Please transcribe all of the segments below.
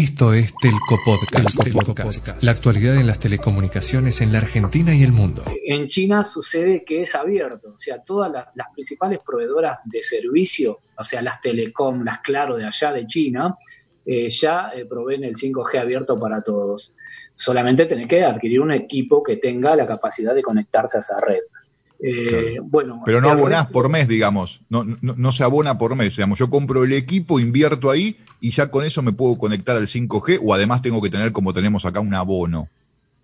Esto es Telco Podcast, La actualidad en las telecomunicaciones en la Argentina y el mundo. En China sucede que es abierto, o sea, todas las, principales proveedoras de servicio, o sea, las telecom, las claro de allá de China, eh, ya eh, proveen el 5G abierto para todos. Solamente tenés que adquirir un equipo que tenga la capacidad de conectarse a esa red. Eh, bueno, Pero no abonás por mes, digamos. No, no, se abona por mes. Digamos, yo compro el equipo, invierto ahí y ya con eso me puedo conectar al 5G o además tengo que tener, como tenemos acá, un abono.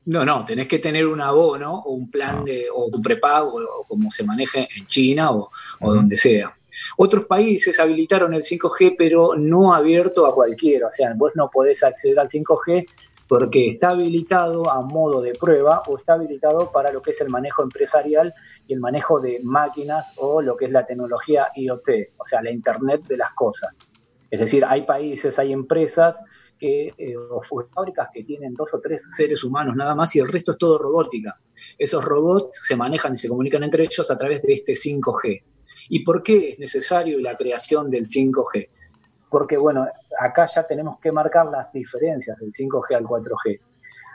No, no, tenés que tener un abono o un plan ah. de, o un prepago, o, como se maneje en China o, donde sea. Otros países habilitaron el 5G, pero no abierto a cualquiera. O sea, vos no podés acceder al 5G porque está habilitado a modo de prueba o está habilitado para lo que es el manejo empresarial y el manejo de máquinas o lo que es la tecnología IoT, o sea, la Internet de las cosas. Es decir, hay países, hay empresas que, eh, o fábricas que tienen dos o tres seres humanos nada más y el resto es todo robótica. Esos robots se manejan y se comunican entre ellos a través de este 5G. ¿Y por qué es necesario la creación del 5G? Porque, bueno, acá ya tenemos que marcar las diferencias del 5G al 4G.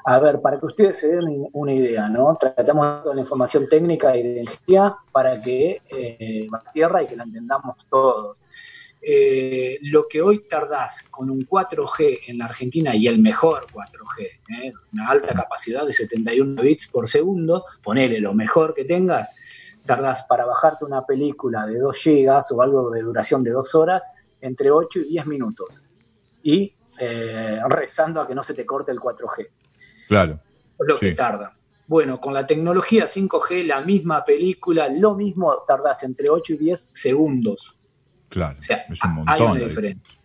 A ver, para que ustedes se den una idea, ¿no? Tratamos toda la información técnica y de energía para que eh, la tierra y que la entendamos todos. Eh, lo que hoy tardás con un 4G en la Argentina y el mejor 4G, ¿eh? una alta capacidad de 71 bits por segundo, ponele lo mejor que tengas, tardás para bajarte una película de 2 gigas o algo de duración de 2 horas entre 8 y 10 minutos. Y eh, rezando a que no se te corte el 4G. Claro. Lo que tarda. Bueno, con la tecnología 5G, la misma película, lo mismo tardás entre 8 y 10 segundos. Claro, o sea, es un montón hay una diferencia.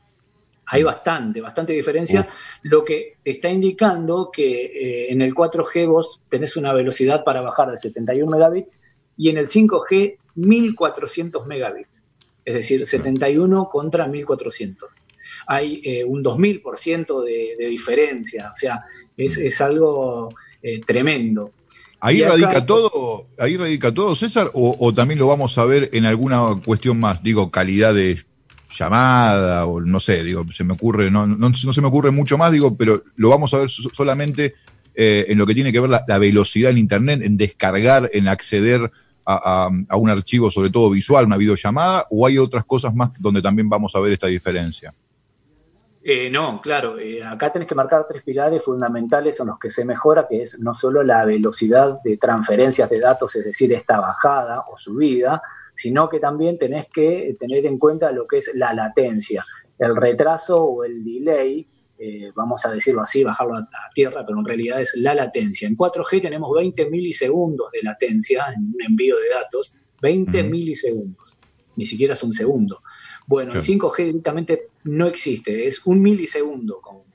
Hay bastante, bastante diferencia, lo que está indicando que eh, en el 4G vos tenés una velocidad para bajar de 71 megabits y en el 5G 1400 megabits, es decir, 71 contra 1400. Hay eh, un 2000% de, de diferencia, o sea, es, es algo eh, tremendo. Ahí radica todo, ahí radica todo, César, o, también lo vamos a ver en alguna cuestión más, digo, calidad de llamada, o no sé, digo, se me ocurre, no, no, se me ocurre mucho más, digo, pero lo vamos a ver solamente eh, en lo que tiene que ver la, velocidad en Internet, en descargar, en acceder a, a, un archivo, sobre todo visual, una videollamada, o hay otras cosas más donde también vamos a ver esta diferencia. Eh, no, claro, eh, acá tenés que marcar tres pilares fundamentales en los que se mejora, que es no solo la velocidad de transferencias de datos, es decir, esta bajada o subida, sino que también tenés que tener en cuenta lo que es la latencia, el retraso o el delay, eh, vamos a decirlo así, bajarlo a, tierra, pero en realidad es la latencia. En 4G tenemos 20 milisegundos de latencia en un envío de datos, 20 milisegundos, ni siquiera es un segundo. Bueno, el 5G directamente no existe, es un milisegundo como mucho.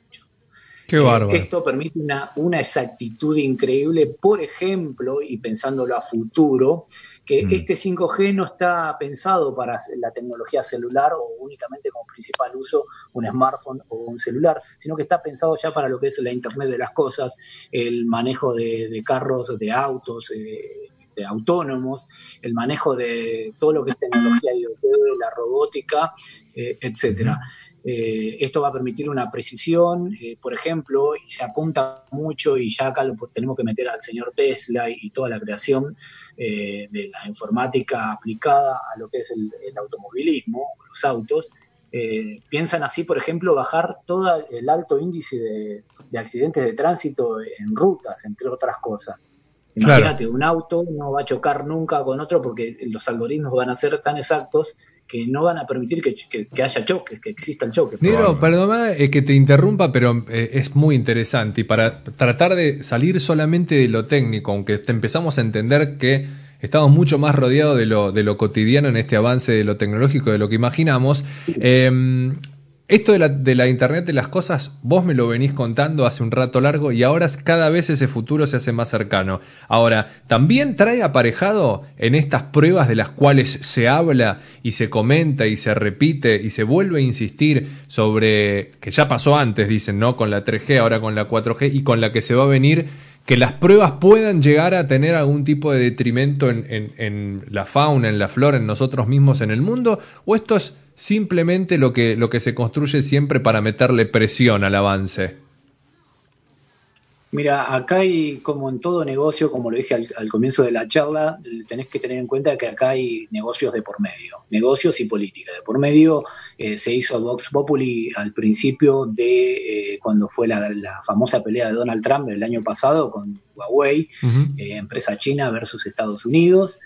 Qué bárbaro. esto permite una, una, exactitud increíble, por ejemplo, y pensándolo a futuro, que mm. este 5G no está pensado para la tecnología celular o únicamente como principal uso un smartphone o un celular, sino que está pensado ya para lo que es la Internet de las cosas, el manejo de, carros, de autos, eh, autónomos, el manejo de todo lo que es tecnología IoT, la robótica, eh, etcétera. Eh, esto va a permitir una precisión, eh, por ejemplo, y se apunta mucho, y ya acá lo, pues, tenemos que meter al señor Tesla y, toda la creación de la informática aplicada a lo que es el, automovilismo, los autos. piensan así, por ejemplo, bajar todo el alto índice de accidentes de tránsito en rutas, entre otras cosas. Imagínate, un auto no va a chocar nunca con otro porque los algoritmos van a ser tan exactos que no van a permitir que, haya choques, que exista el choque. Negro, perdona eh, que te interrumpa, pero eh, es muy interesante. Y para tratar de salir solamente de lo técnico, aunque empezamos a entender que estamos mucho más rodeados de lo, de lo cotidiano en este avance de lo tecnológico, de lo que imaginamos. Eh, esto de la, de la, Internet de las cosas, vos me lo venís contando hace un rato largo y ahora cada vez ese futuro se hace más cercano. Ahora, también trae aparejado en estas pruebas de las cuales se habla y se comenta y se repite y se vuelve a insistir sobre, que ya pasó antes, dicen, ¿no? Con la 3G, ahora con la 4G y con la que se va a venir, que las pruebas puedan llegar a tener algún tipo de detrimento en, en, la fauna, en la flora, en nosotros mismos, en el mundo, o esto es simplemente lo que, lo que se construye siempre para meterle presión al avance? Mira, acá hay, como en todo negocio, como lo dije al, comienzo de la charla, tenés que tener en cuenta que acá hay negocios de por medio, negocios y política. De por medio eh, se hizo Vox Populi al principio de eh, cuando fue la, famosa pelea de Donald Trump el año pasado con Huawei, eh, empresa china versus Estados Unidos.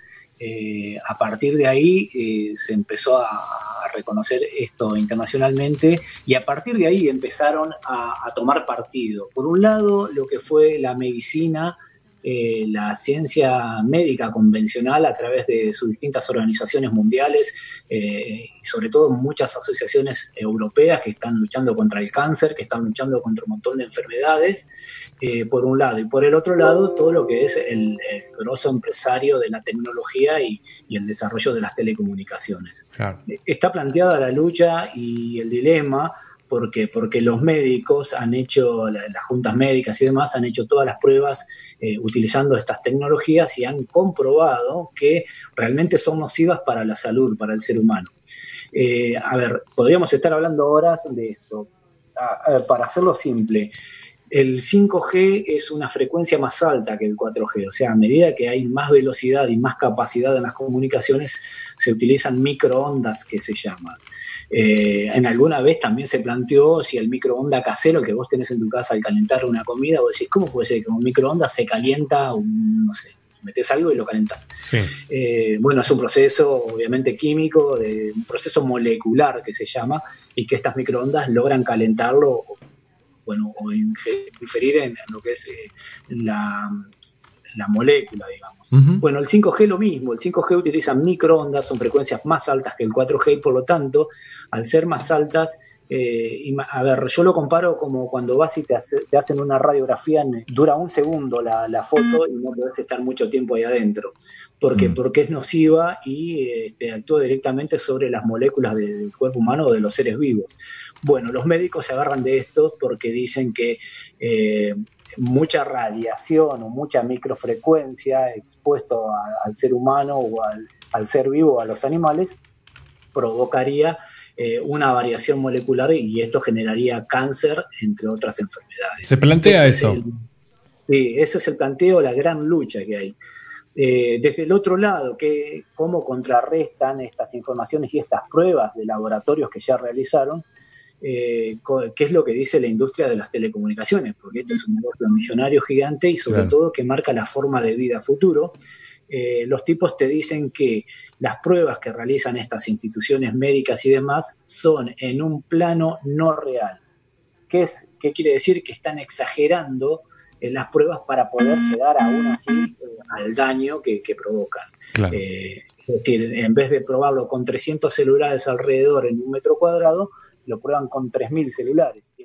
A partir de ahí se empezó a, reconocer esto internacionalmente y a partir de ahí empezaron a, tomar partido. Por un lado, lo que fue la medicina, eh, la ciencia médica convencional a través de sus distintas organizaciones mundiales y sobre todo muchas asociaciones europeas que están luchando contra el cáncer, que están luchando contra un montón de enfermedades. Eh, por un lado, y por el otro lado, todo lo que es el, grosso empresario de la tecnología y, el desarrollo de las telecomunicaciones. Está planteada la lucha y el dilema porque, porque los médicos han hecho, las juntas médicas y demás, han hecho todas las pruebas eh, utilizando estas tecnologías y han comprobado que realmente son nocivas para la salud, para el ser humano. Eh, a ver, podríamos estar hablando horas de esto. para hacerlo simple, el 5G es una frecuencia más alta que el 4G, o sea, a medida que hay más velocidad y más capacidad en las comunicaciones, se utilizan microondas que se llaman. Eh, en alguna vez también se planteó si el microondas casero que vos tenés en tu casa al calentar una comida, vos decís, ¿cómo puede ser que un microondas se calienta, un, no sé, metes algo y lo calentas? Eh, bueno, es un proceso obviamente químico, de, un proceso molecular que se llama, y que estas microondas logran calentarlo bueno, o inferir en, lo que es eh, la, molécula, digamos. Bueno, el 5G lo mismo, el 5G utiliza microondas, son frecuencias más altas que el 4G y por lo tanto, al ser más altas, eh, a ver, yo lo comparo como cuando vas y te, hacen una radiografía, dura un segundo la, foto y no puedes estar mucho tiempo ahí adentro. ¿Por qué? Mm. Porque es nociva y eh, te actúa directamente sobre las moléculas del cuerpo humano o de los seres vivos. Bueno, los médicos se agarran de esto porque dicen que eh, mucha radiación o mucha microfrecuencia expuesto al ser humano o al, ser vivo o a los animales provocaría eh, una variación molecular y esto generaría cáncer, entre otras enfermedades. ¿Se plantea eso? sí, ese es el planteo, la gran lucha que hay. Eh, desde el otro lado, que, cómo contrarrestan estas informaciones y estas pruebas de laboratorios que ya realizaron eh, qué es lo que dice la industria de las telecomunicaciones, porque este es un negocio millonario gigante y sobre todo que marca la forma de vida futuro. Eh, los tipos te dicen que las pruebas que realizan estas instituciones médicas y demás son en un plano no real. ¿Qué, es, qué quiere decir? Que están exagerando en las pruebas para poder llegar aún así eh, al daño que, provocan. es decir, en vez de probarlo con 300 celulares alrededor en un metro cuadrado, lo prueban con 3.000 celulares.